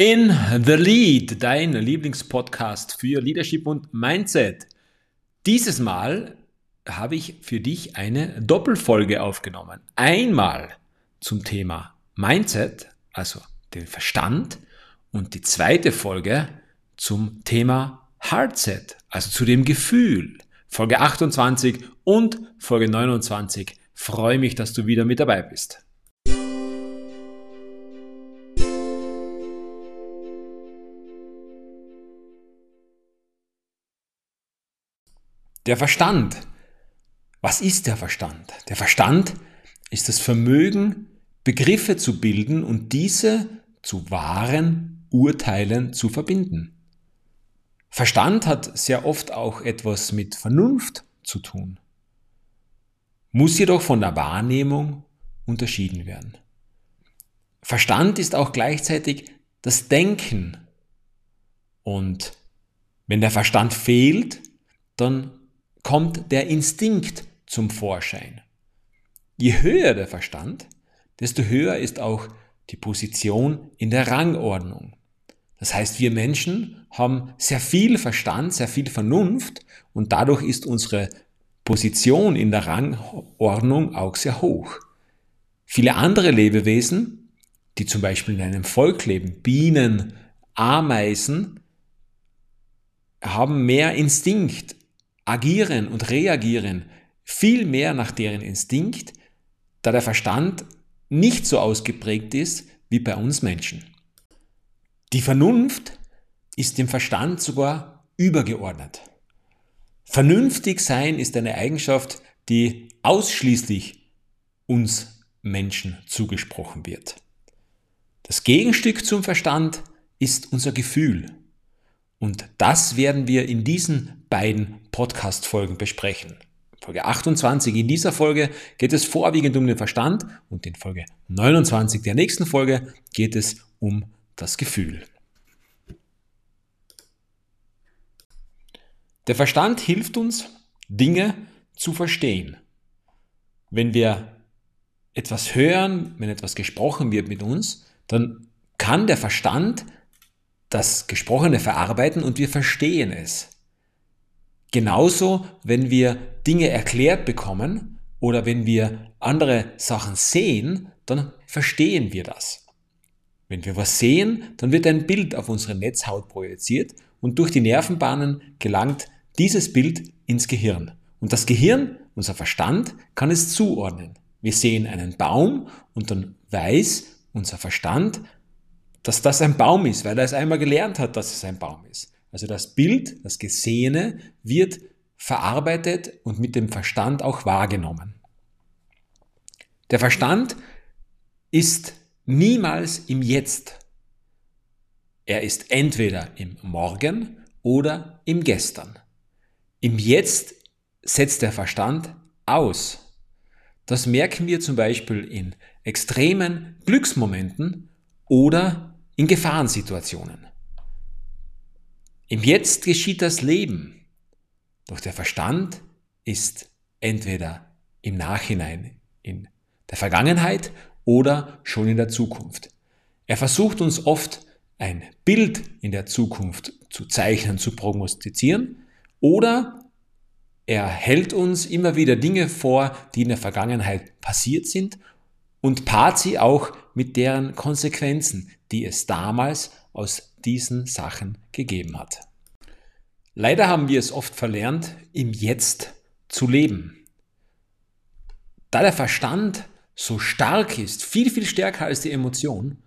In The Lead, dein Lieblingspodcast für Leadership und Mindset. Dieses Mal habe ich für dich eine Doppelfolge aufgenommen. Einmal zum Thema Mindset, also den Verstand, und die zweite Folge zum Thema Heartset, also zu dem Gefühl. Folge 28 und Folge 29. Freue mich, dass du wieder mit dabei bist. Der Verstand. Was ist der Verstand? Der Verstand ist das Vermögen, Begriffe zu bilden und diese zu wahren Urteilen zu verbinden. Verstand hat sehr oft auch etwas mit Vernunft zu tun, muss jedoch von der Wahrnehmung unterschieden werden. Verstand ist auch gleichzeitig das Denken und wenn der Verstand fehlt, dann kommt der Instinkt zum Vorschein. Je höher der Verstand, desto höher ist auch die Position in der Rangordnung. Das heißt, wir Menschen haben sehr viel Verstand, sehr viel Vernunft und dadurch ist unsere Position in der Rangordnung auch sehr hoch. Viele andere Lebewesen, die zum Beispiel in einem Volk leben, Bienen, Ameisen, haben mehr Instinkt, agieren und reagieren viel mehr nach deren Instinkt, da der Verstand nicht so ausgeprägt ist wie bei uns Menschen. Die Vernunft ist dem Verstand sogar übergeordnet. Vernünftig sein ist eine Eigenschaft, die ausschließlich uns Menschen zugesprochen wird. Das Gegenstück zum Verstand ist unser Gefühl. Und das werden wir in diesen beiden Podcast-Folgen besprechen. Folge 28. In dieser Folge geht es vorwiegend um den Verstand und in Folge 29 der nächsten Folge geht es um das Gefühl. Der Verstand hilft uns, Dinge zu verstehen. Wenn wir etwas hören, wenn etwas gesprochen wird mit uns, dann kann der Verstand das Gesprochene verarbeiten und wir verstehen es. Genauso, wenn wir Dinge erklärt bekommen oder wenn wir andere Sachen sehen, dann verstehen wir das. Wenn wir was sehen, dann wird ein Bild auf unsere Netzhaut projiziert und durch die Nervenbahnen gelangt dieses Bild ins Gehirn. Und das Gehirn, unser Verstand, kann es zuordnen. Wir sehen einen Baum und dann weiß unser Verstand, dass das ein Baum ist, weil er es einmal gelernt hat, dass es ein Baum ist. Also das Bild, das Gesehene wird verarbeitet und mit dem Verstand auch wahrgenommen. Der Verstand ist niemals im Jetzt. Er ist entweder im Morgen oder im Gestern. Im Jetzt setzt der Verstand aus. Das merken wir zum Beispiel in extremen Glücksmomenten oder in Gefahrensituationen. Im Jetzt geschieht das Leben, doch der Verstand ist entweder im Nachhinein, in der Vergangenheit oder schon in der Zukunft. Er versucht uns oft ein Bild in der Zukunft zu zeichnen, zu prognostizieren oder er hält uns immer wieder Dinge vor, die in der Vergangenheit passiert sind und paart sie auch mit deren Konsequenzen, die es damals aus diesen Sachen gegeben hat. Leider haben wir es oft verlernt, im Jetzt zu leben. Da der Verstand so stark ist, viel, viel stärker als die Emotion,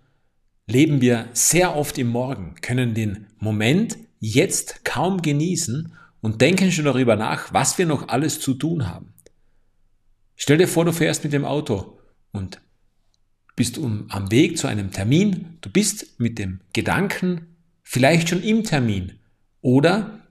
leben wir sehr oft im Morgen, können den Moment jetzt kaum genießen und denken schon darüber nach, was wir noch alles zu tun haben. Stell dir vor, du fährst mit dem Auto und bist um, am Weg zu einem Termin, du bist mit dem Gedanken vielleicht schon im Termin oder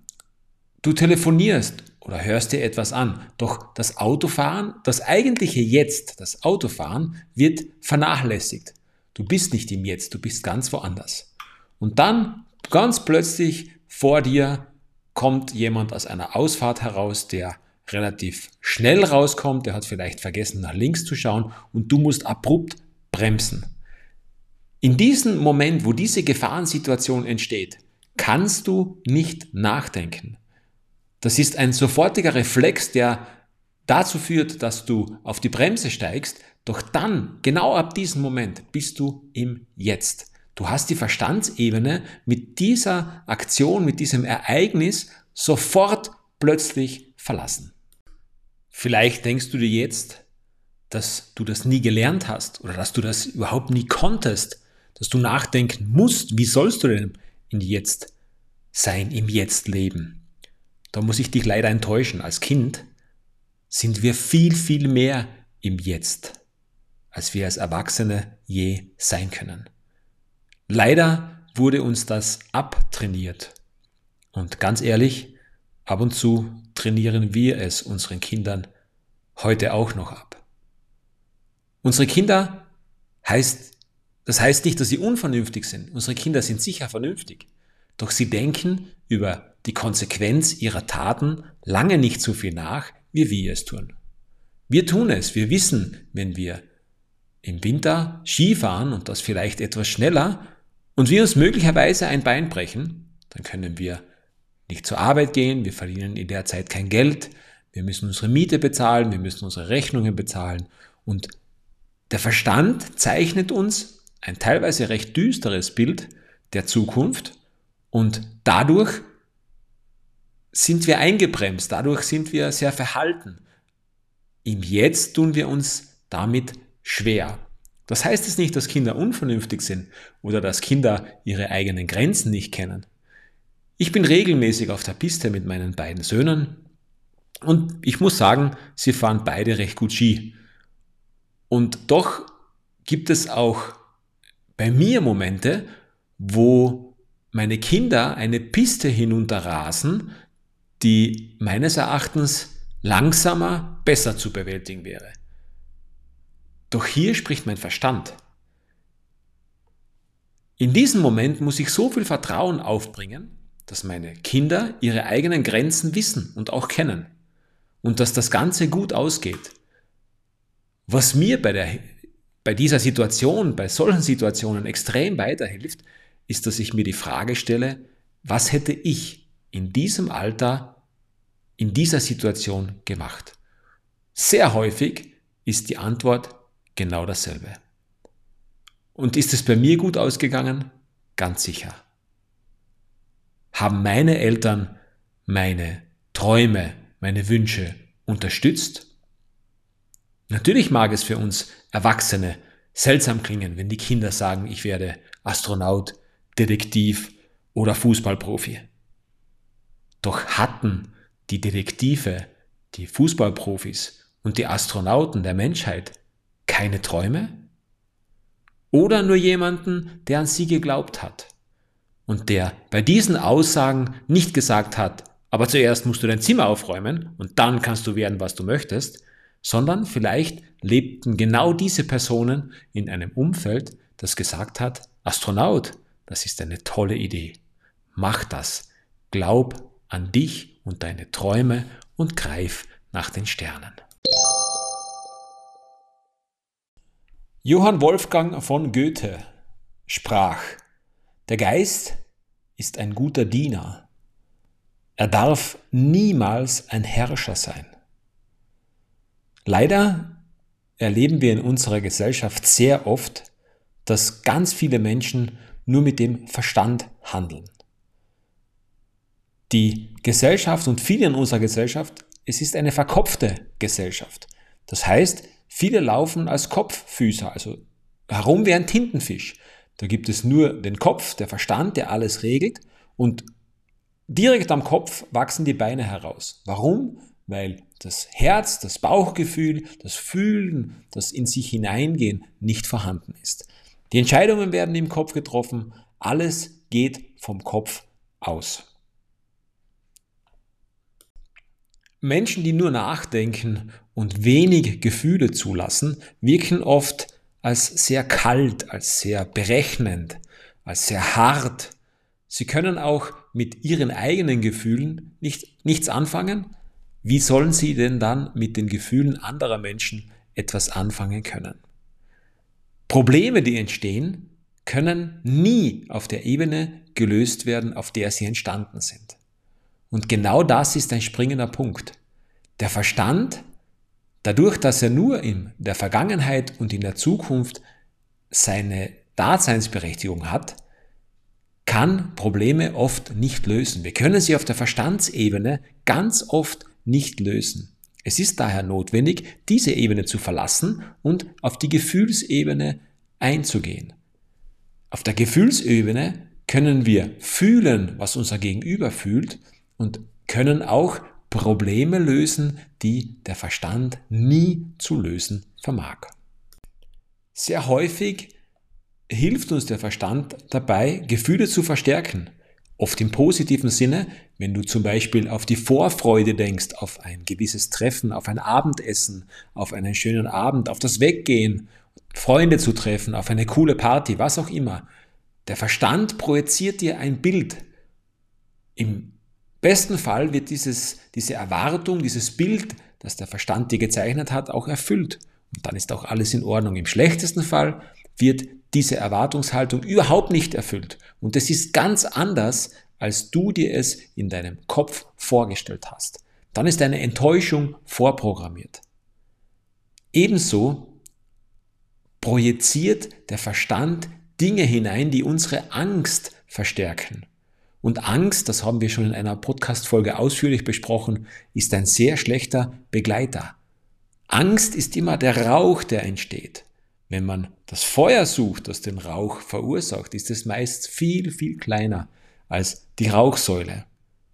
du telefonierst oder hörst dir etwas an. Doch das Autofahren, das eigentliche Jetzt, das Autofahren wird vernachlässigt. Du bist nicht im Jetzt, du bist ganz woanders. Und dann ganz plötzlich vor dir kommt jemand aus einer Ausfahrt heraus, der relativ schnell rauskommt, der hat vielleicht vergessen nach links zu schauen und du musst abrupt bremsen. In diesem Moment, wo diese Gefahrensituation entsteht, kannst du nicht nachdenken. Das ist ein sofortiger Reflex, der dazu führt, dass du auf die Bremse steigst, doch dann, genau ab diesem Moment, bist du im Jetzt. Du hast die Verstandsebene mit dieser Aktion, mit diesem Ereignis sofort plötzlich verlassen. Vielleicht denkst du dir jetzt, dass du das nie gelernt hast oder dass du das überhaupt nie konntest, dass du nachdenken musst, wie sollst du denn in Jetzt sein, im Jetzt leben. Da muss ich dich leider enttäuschen. Als Kind sind wir viel, viel mehr im Jetzt, als wir als Erwachsene je sein können. Leider wurde uns das abtrainiert. Und ganz ehrlich, ab und zu trainieren wir es unseren Kindern heute auch noch ab. Unsere Kinder heißt, das heißt nicht, dass sie unvernünftig sind. Unsere Kinder sind sicher vernünftig. Doch sie denken über die Konsequenz ihrer Taten lange nicht so viel nach, wie wir es tun. Wir tun es, wir wissen, wenn wir im Winter Ski fahren und das vielleicht etwas schneller und wir uns möglicherweise ein Bein brechen, dann können wir nicht zur Arbeit gehen, wir verdienen in der Zeit kein Geld, wir müssen unsere Miete bezahlen, wir müssen unsere Rechnungen bezahlen und der Verstand zeichnet uns ein teilweise recht düsteres Bild der Zukunft und dadurch sind wir eingebremst, dadurch sind wir sehr verhalten. Im Jetzt tun wir uns damit schwer. Das heißt es nicht, dass Kinder unvernünftig sind oder dass Kinder ihre eigenen Grenzen nicht kennen. Ich bin regelmäßig auf der Piste mit meinen beiden Söhnen und ich muss sagen, sie fahren beide recht gut Ski. Und doch gibt es auch bei mir Momente, wo meine Kinder eine Piste hinunterrasen, die meines Erachtens langsamer, besser zu bewältigen wäre. Doch hier spricht mein Verstand. In diesem Moment muss ich so viel Vertrauen aufbringen, dass meine Kinder ihre eigenen Grenzen wissen und auch kennen und dass das Ganze gut ausgeht. Was mir bei, der, bei dieser Situation, bei solchen Situationen extrem weiterhilft, ist, dass ich mir die Frage stelle, was hätte ich in diesem Alter, in dieser Situation gemacht? Sehr häufig ist die Antwort genau dasselbe. Und ist es bei mir gut ausgegangen? Ganz sicher. Haben meine Eltern meine Träume, meine Wünsche unterstützt? Natürlich mag es für uns Erwachsene seltsam klingen, wenn die Kinder sagen, ich werde Astronaut, Detektiv oder Fußballprofi. Doch hatten die Detektive, die Fußballprofis und die Astronauten der Menschheit keine Träume? Oder nur jemanden, der an sie geglaubt hat und der bei diesen Aussagen nicht gesagt hat, aber zuerst musst du dein Zimmer aufräumen und dann kannst du werden, was du möchtest, sondern vielleicht lebten genau diese Personen in einem Umfeld, das gesagt hat, Astronaut, das ist eine tolle Idee. Mach das. Glaub an dich und deine Träume und greif nach den Sternen. Johann Wolfgang von Goethe sprach, der Geist ist ein guter Diener. Er darf niemals ein Herrscher sein. Leider erleben wir in unserer Gesellschaft sehr oft, dass ganz viele Menschen nur mit dem Verstand handeln. Die Gesellschaft und viele in unserer Gesellschaft, es ist eine verkopfte Gesellschaft. Das heißt, viele laufen als Kopffüßer, also herum wie ein Tintenfisch. Da gibt es nur den Kopf, der Verstand, der alles regelt und direkt am Kopf wachsen die Beine heraus. Warum? Weil das Herz, das Bauchgefühl, das Fühlen, das in sich hineingehen nicht vorhanden ist. Die Entscheidungen werden im Kopf getroffen, alles geht vom Kopf aus. Menschen, die nur nachdenken und wenig Gefühle zulassen, wirken oft als sehr kalt, als sehr berechnend, als sehr hart. Sie können auch mit ihren eigenen Gefühlen nicht, nichts anfangen. Wie sollen sie denn dann mit den Gefühlen anderer Menschen etwas anfangen können? Probleme, die entstehen, können nie auf der Ebene gelöst werden, auf der sie entstanden sind. Und genau das ist ein springender Punkt. Der Verstand, dadurch, dass er nur in der Vergangenheit und in der Zukunft seine Daseinsberechtigung hat, kann Probleme oft nicht lösen. Wir können sie auf der Verstandsebene ganz oft nicht lösen. Es ist daher notwendig, diese Ebene zu verlassen und auf die Gefühlsebene einzugehen. Auf der Gefühlsebene können wir fühlen, was unser Gegenüber fühlt und können auch Probleme lösen, die der Verstand nie zu lösen vermag. Sehr häufig hilft uns der Verstand dabei, Gefühle zu verstärken. Oft im positiven Sinne, wenn du zum Beispiel auf die Vorfreude denkst, auf ein gewisses Treffen, auf ein Abendessen, auf einen schönen Abend, auf das Weggehen, Freunde zu treffen, auf eine coole Party, was auch immer. Der Verstand projiziert dir ein Bild. Im besten Fall wird dieses, diese Erwartung, dieses Bild, das der Verstand dir gezeichnet hat, auch erfüllt. Und dann ist auch alles in Ordnung. Im schlechtesten Fall wird diese Erwartungshaltung überhaupt nicht erfüllt. Und es ist ganz anders, als du dir es in deinem Kopf vorgestellt hast. Dann ist eine Enttäuschung vorprogrammiert. Ebenso projiziert der Verstand Dinge hinein, die unsere Angst verstärken. Und Angst, das haben wir schon in einer Podcast-Folge ausführlich besprochen, ist ein sehr schlechter Begleiter. Angst ist immer der Rauch, der entsteht. Wenn man das Feuer sucht, das den Rauch verursacht, ist es meist viel, viel kleiner als die Rauchsäule.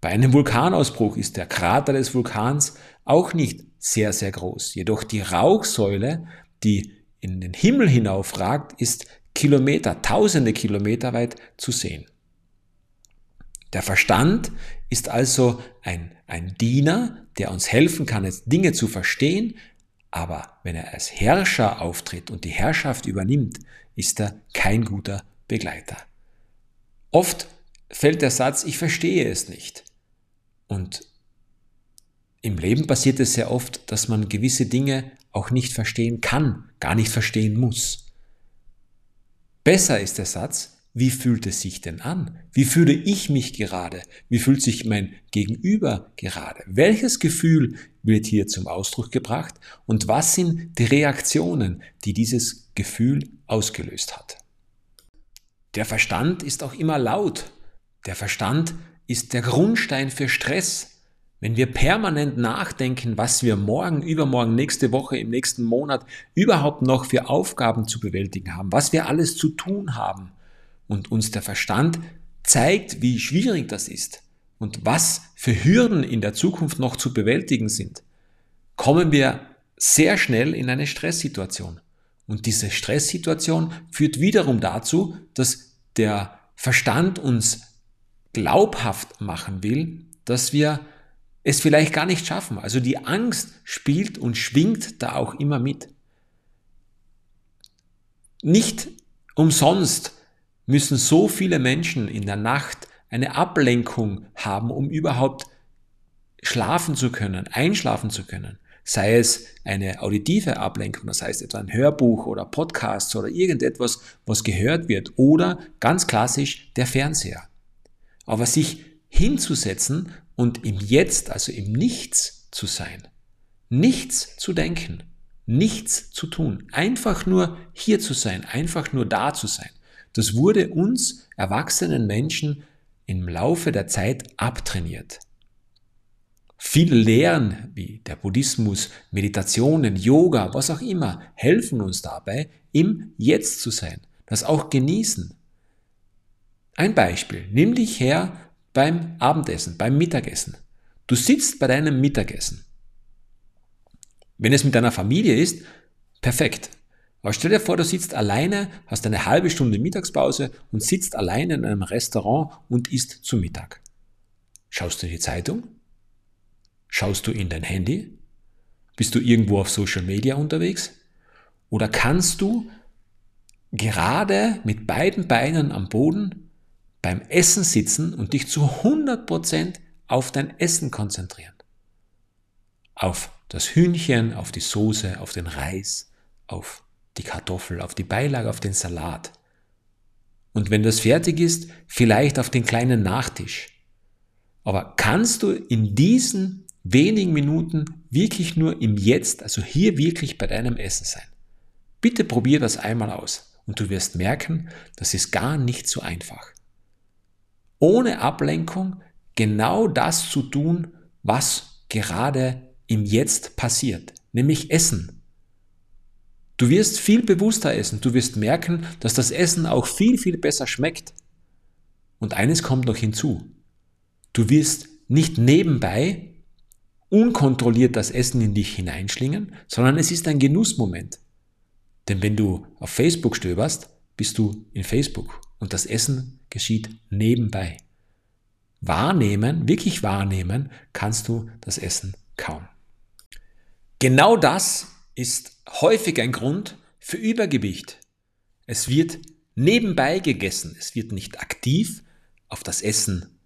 Bei einem Vulkanausbruch ist der Krater des Vulkans auch nicht sehr, sehr groß. Jedoch die Rauchsäule, die in den Himmel hinaufragt, ist Kilometer, tausende Kilometer weit zu sehen. Der Verstand ist also ein, ein Diener, der uns helfen kann, jetzt Dinge zu verstehen, aber wenn er als Herrscher auftritt und die Herrschaft übernimmt, ist er kein guter Begleiter. Oft fällt der Satz, ich verstehe es nicht. Und im Leben passiert es sehr oft, dass man gewisse Dinge auch nicht verstehen kann, gar nicht verstehen muss. Besser ist der Satz, wie fühlt es sich denn an? Wie fühle ich mich gerade? Wie fühlt sich mein Gegenüber gerade? Welches Gefühl wird hier zum Ausdruck gebracht? Und was sind die Reaktionen, die dieses Gefühl ausgelöst hat? Der Verstand ist auch immer laut. Der Verstand ist der Grundstein für Stress. Wenn wir permanent nachdenken, was wir morgen, übermorgen, nächste Woche, im nächsten Monat überhaupt noch für Aufgaben zu bewältigen haben, was wir alles zu tun haben, und uns der Verstand zeigt, wie schwierig das ist und was für Hürden in der Zukunft noch zu bewältigen sind, kommen wir sehr schnell in eine Stresssituation. Und diese Stresssituation führt wiederum dazu, dass der Verstand uns glaubhaft machen will, dass wir es vielleicht gar nicht schaffen. Also die Angst spielt und schwingt da auch immer mit. Nicht umsonst müssen so viele Menschen in der Nacht eine Ablenkung haben, um überhaupt schlafen zu können, einschlafen zu können. Sei es eine auditive Ablenkung, das heißt etwa ein Hörbuch oder Podcasts oder irgendetwas, was gehört wird, oder ganz klassisch der Fernseher. Aber sich hinzusetzen und im Jetzt, also im Nichts zu sein, nichts zu denken, nichts zu tun, einfach nur hier zu sein, einfach nur da zu sein, das wurde uns erwachsenen Menschen im Laufe der Zeit abtrainiert. Viele Lehren wie der Buddhismus, Meditationen, Yoga, was auch immer, helfen uns dabei, im Jetzt zu sein, das auch genießen. Ein Beispiel, nimm dich her beim Abendessen, beim Mittagessen. Du sitzt bei deinem Mittagessen. Wenn es mit deiner Familie ist, perfekt. Aber stell dir vor, du sitzt alleine, hast eine halbe Stunde Mittagspause und sitzt alleine in einem Restaurant und isst zu Mittag. Schaust du die Zeitung? Schaust du in dein Handy? Bist du irgendwo auf Social Media unterwegs? Oder kannst du gerade mit beiden Beinen am Boden beim Essen sitzen und dich zu 100% auf dein Essen konzentrieren? Auf das Hühnchen, auf die Soße, auf den Reis, auf die Kartoffel, auf die Beilage, auf den Salat. Und wenn das fertig ist, vielleicht auf den kleinen Nachtisch. Aber kannst du in diesen wenigen Minuten wirklich nur im Jetzt, also hier wirklich bei deinem Essen sein? Bitte probier das einmal aus und du wirst merken, das ist gar nicht so einfach. Ohne Ablenkung genau das zu tun, was gerade im Jetzt passiert, nämlich Essen. Du wirst viel bewusster essen, du wirst merken, dass das Essen auch viel, viel besser schmeckt. Und eines kommt noch hinzu. Du wirst nicht nebenbei unkontrolliert das Essen in dich hineinschlingen, sondern es ist ein Genussmoment. Denn wenn du auf Facebook stöberst, bist du in Facebook und das Essen geschieht nebenbei. Wahrnehmen, wirklich wahrnehmen, kannst du das Essen kaum. Genau das ist häufig ein Grund für Übergewicht. Es wird nebenbei gegessen, es wird nicht aktiv auf das Essen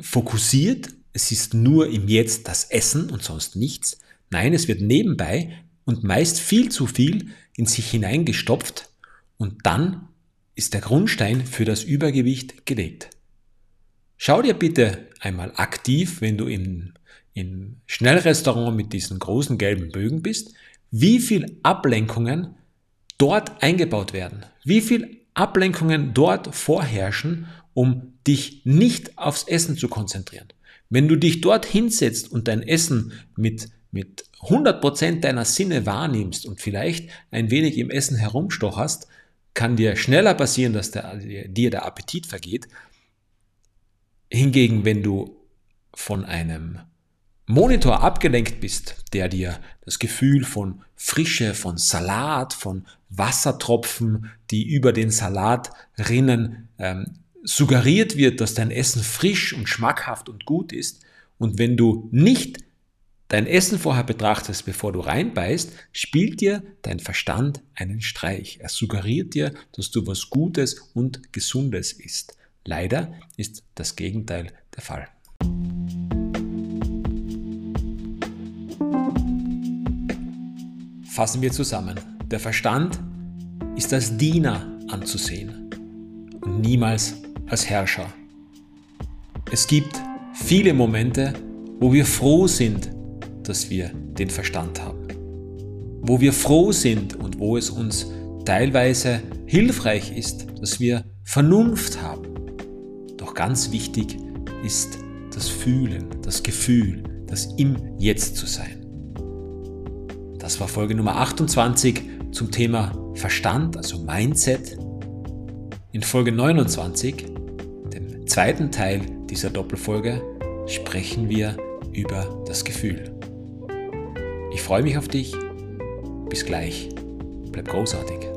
fokussiert, es ist nur im Jetzt das Essen und sonst nichts. Nein, es wird nebenbei und meist viel zu viel in sich hineingestopft und dann ist der Grundstein für das Übergewicht gelegt. Schau dir bitte einmal aktiv, wenn du im, im Schnellrestaurant mit diesen großen gelben Bögen bist, wie viel Ablenkungen dort eingebaut werden, wie viel Ablenkungen dort vorherrschen, um dich nicht aufs Essen zu konzentrieren. Wenn du dich dort hinsetzt und dein Essen mit, mit 100% deiner Sinne wahrnimmst und vielleicht ein wenig im Essen herumstocherst, kann dir schneller passieren, dass der, dir der Appetit vergeht. Hingegen, wenn du von einem Monitor abgelenkt bist, der dir das Gefühl von Frische, von Salat, von Wassertropfen, die über den Salat rinnen, ähm, suggeriert wird, dass dein Essen frisch und schmackhaft und gut ist. Und wenn du nicht dein Essen vorher betrachtest, bevor du reinbeißt, spielt dir dein Verstand einen Streich. Er suggeriert dir, dass du was Gutes und Gesundes isst. Leider ist das Gegenteil der Fall. Fassen wir zusammen. Der Verstand ist als Diener anzusehen und niemals als Herrscher. Es gibt viele Momente, wo wir froh sind, dass wir den Verstand haben. Wo wir froh sind und wo es uns teilweise hilfreich ist, dass wir Vernunft haben. Doch ganz wichtig ist das Fühlen, das Gefühl, das im Jetzt zu sein. Das war Folge Nummer 28 zum Thema Verstand, also Mindset. In Folge 29 zweiten Teil dieser Doppelfolge sprechen wir über das Gefühl. Ich freue mich auf dich. Bis gleich. Bleib großartig.